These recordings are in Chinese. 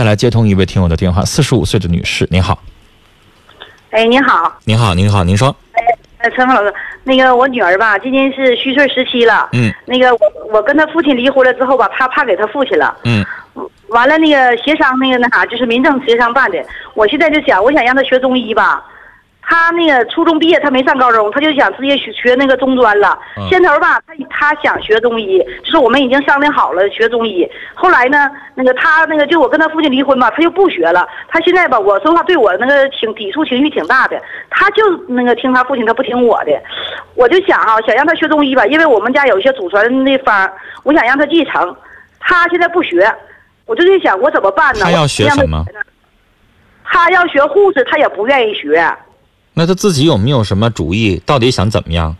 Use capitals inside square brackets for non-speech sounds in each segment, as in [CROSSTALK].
再来接通一位听友的电话，四十五岁的女士，您好。哎，您好，您好，您好，您说。哎，陈峰老师，那个我女儿吧，今年是虚岁十七了。嗯。那个我我跟她父亲离婚了之后吧，她判给她父亲了。嗯。完了，那个协商那个那啥，就是民政协商办的。我现在就想，我想让她学中医吧。他那个初中毕业，他没上高中，他就想直接学学那个中专了。先头吧，他他想学中医，就是我们已经商量好了学中医。后来呢，那个他那个就我跟他父亲离婚吧，他就不学了。他现在吧，我说话对我那个挺抵触情绪挺大的。他就那个听他父亲，他不听我的。我就想哈，想让他学中医吧，因为我们家有一些祖传的方，我想让他继承。他现在不学，我就在想我怎么办呢？他要学什么？他要学护士，他也不愿意学。那他自己有没有什么主意？到底想怎么样？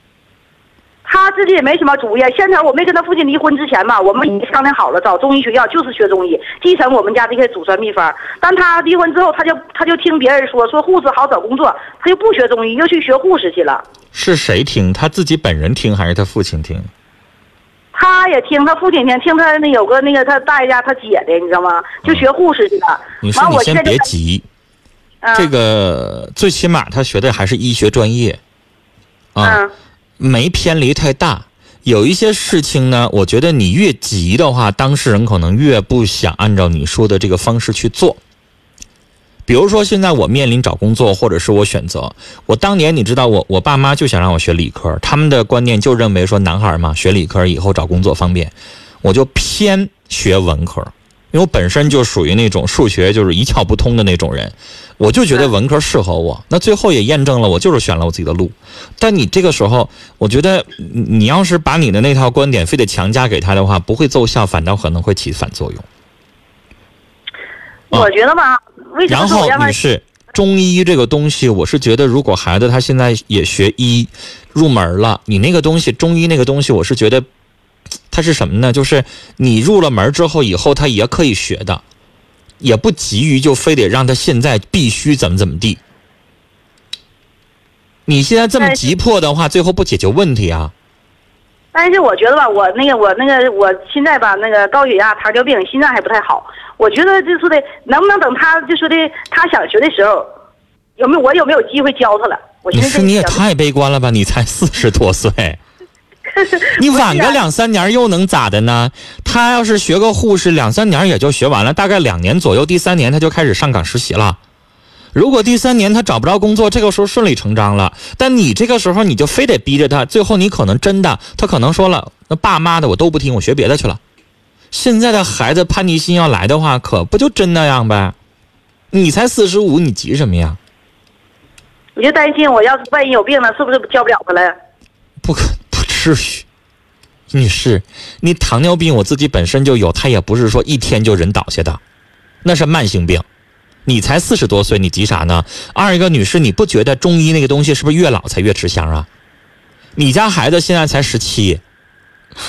他自己也没什么主意。现在我没跟他父亲离婚之前吧，我们已经商量好了，找中医学校就是学中医，继承我们家这些祖传秘方。但他离婚之后，他就 [LAUGHS] 他就听别人说说护士好找工作，他就不学中医，又去学护士去了。是谁听？他自己本人听还是他父亲听？他也听他父亲听，听他那有个那个他大爷家他姐的，你知道吗？就学护士去了。你说你先别急。这个最起码他学的还是医学专业，啊，没偏离太大。有一些事情呢，我觉得你越急的话，当事人可能越不想按照你说的这个方式去做。比如说，现在我面临找工作，或者是我选择，我当年你知道，我我爸妈就想让我学理科，他们的观念就认为说男孩嘛学理科以后找工作方便，我就偏学文科。因为我本身就属于那种数学就是一窍不通的那种人，我就觉得文科适合我。那最后也验证了，我就是选了我自己的路。但你这个时候，我觉得你要是把你的那套观点非得强加给他的话，不会奏效，反倒可能会起反作用。我觉得吧，为什么？然后女士，中医这个东西，我是觉得，如果孩子他现在也学医入门了，你那个东西，中医那个东西，我是觉得。他是什么呢？就是你入了门之后，以后他也可以学的，也不急于就非得让他现在必须怎么怎么地。你现在这么急迫的话，最后不解决问题啊？但是我觉得吧，我那个我那个我现在吧，那个高血压、糖尿病，心脏还不太好。我觉得就说的，能不能等他就说的他想学的时候，有没有我有没有机会教他了？你说你也太悲观了吧？你才四十多岁。[LAUGHS] 你晚个两三年又能咋的呢？他要是学个护士，两三年也就学完了，大概两年左右，第三年他就开始上岗实习了。如果第三年他找不着工作，这个时候顺理成章了。但你这个时候你就非得逼着他，最后你可能真的，他可能说了，那爸妈的我都不听，我学别的去了。现在的孩子叛逆心要来的话，可不就真那样呗？你才四十五，你急什么呀？你就担心，我要是万一有病了，是不是教不了他了？不可。至于，女士，你糖尿病我自己本身就有，它也不是说一天就人倒下的，那是慢性病。你才四十多岁，你急啥呢？二一个女士，你不觉得中医那个东西是不是越老才越吃香啊？你家孩子现在才十七，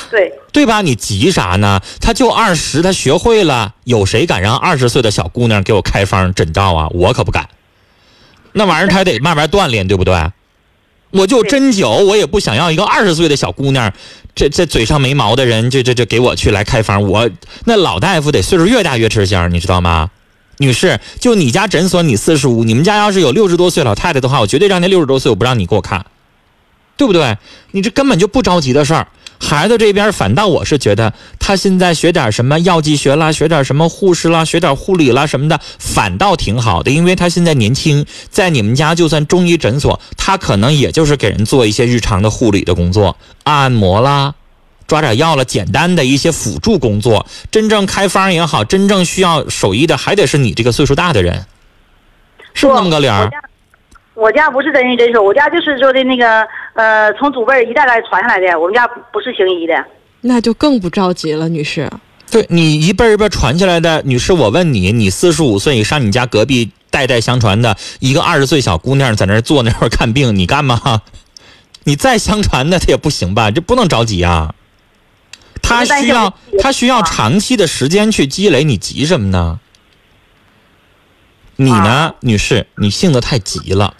对对吧？你急啥呢？他就二十，他学会了，有谁敢让二十岁的小姑娘给我开方诊照啊？我可不敢。那玩意儿他得慢慢锻炼，对不对？我就针灸，我也不想要一个二十岁的小姑娘，这这嘴上没毛的人，这这这给我去来开房。我那老大夫得岁数越大越吃香，你知道吗？女士，就你家诊所，你四十五，你们家要是有六十多岁老太太的话，我绝对让那六十多岁我不让你给我看，对不对？你这根本就不着急的事儿。孩子这边反倒我是觉得，他现在学点什么药剂学啦，学点什么护士啦，学点护理啦什么的，反倒挺好的，因为他现在年轻，在你们家就算中医诊所，他可能也就是给人做一些日常的护理的工作，按摩啦，抓点药了，简单的一些辅助工作。真正开方也好，真正需要手艺的，还得是你这个岁数大的人，是那么个理儿。我家不是真人诊所，我家就是说的那个，呃，从祖辈一代代传下来的。我们家不是行医的，那就更不着急了，女士。对你一辈一辈传下来的，女士，我问你，你四十五岁上你家隔壁代代相传的一个二十岁小姑娘在那坐那看病，你干吗？[LAUGHS] 你再相传的，她也不行吧？这不能着急啊。她需要她需要长期的时间去积累，你急什么呢？你呢，女士，你性子太急了。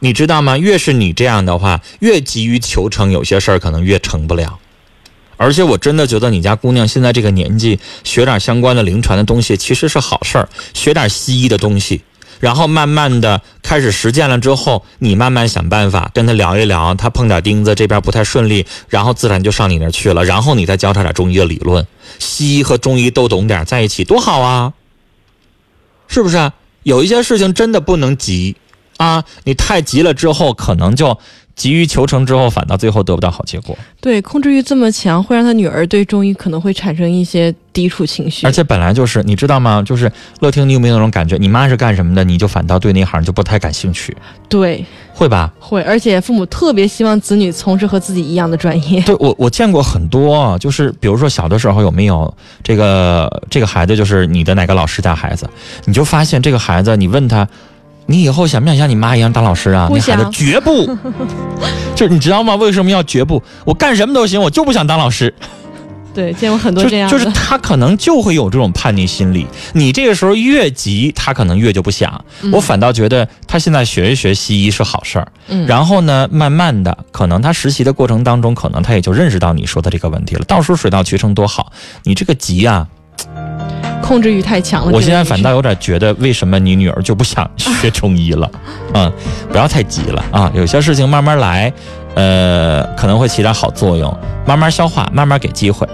你知道吗？越是你这样的话，越急于求成，有些事儿可能越成不了。而且我真的觉得你家姑娘现在这个年纪，学点相关的临床的东西其实是好事儿，学点西医的东西，然后慢慢的开始实践了之后，你慢慢想办法跟她聊一聊，她碰点钉子这边不太顺利，然后自然就上你那儿去了，然后你再教她点中医的理论，西医和中医都懂点，在一起多好啊！是不是？有一些事情真的不能急啊，你太急了之后，可能就。急于求成之后，反倒最后得不到好结果。对，控制欲这么强，会让他女儿对中医可能会产生一些抵触情绪。而且本来就是，你知道吗？就是乐听，你有没有那种感觉？你妈是干什么的，你就反倒对那行就不太感兴趣。对，会吧？会。而且父母特别希望子女从事和自己一样的专业。对我，我见过很多，就是比如说小的时候有没有这个这个孩子，就是你的哪个老师家孩子，你就发现这个孩子，你问他。你以后想不想像你妈一样当老师啊？不想，绝不。[LAUGHS] 就是你知道吗？为什么要绝不？我干什么都行，我就不想当老师。对，见过很多这样的。就是他可能就会有这种叛逆心理。你这个时候越急，他可能越就不想。我反倒觉得他现在学一学西医是好事儿。嗯。然后呢，慢慢的，可能他实习的过程当中，可能他也就认识到你说的这个问题了。到时候水到渠成多好。你这个急啊。控制欲太强了。我现在反倒有点觉得，为什么你女儿就不想学中医了？嗯，[LAUGHS] 不要太急了啊，有些事情慢慢来，呃，可能会起点好作用，慢慢消化，慢慢给机会。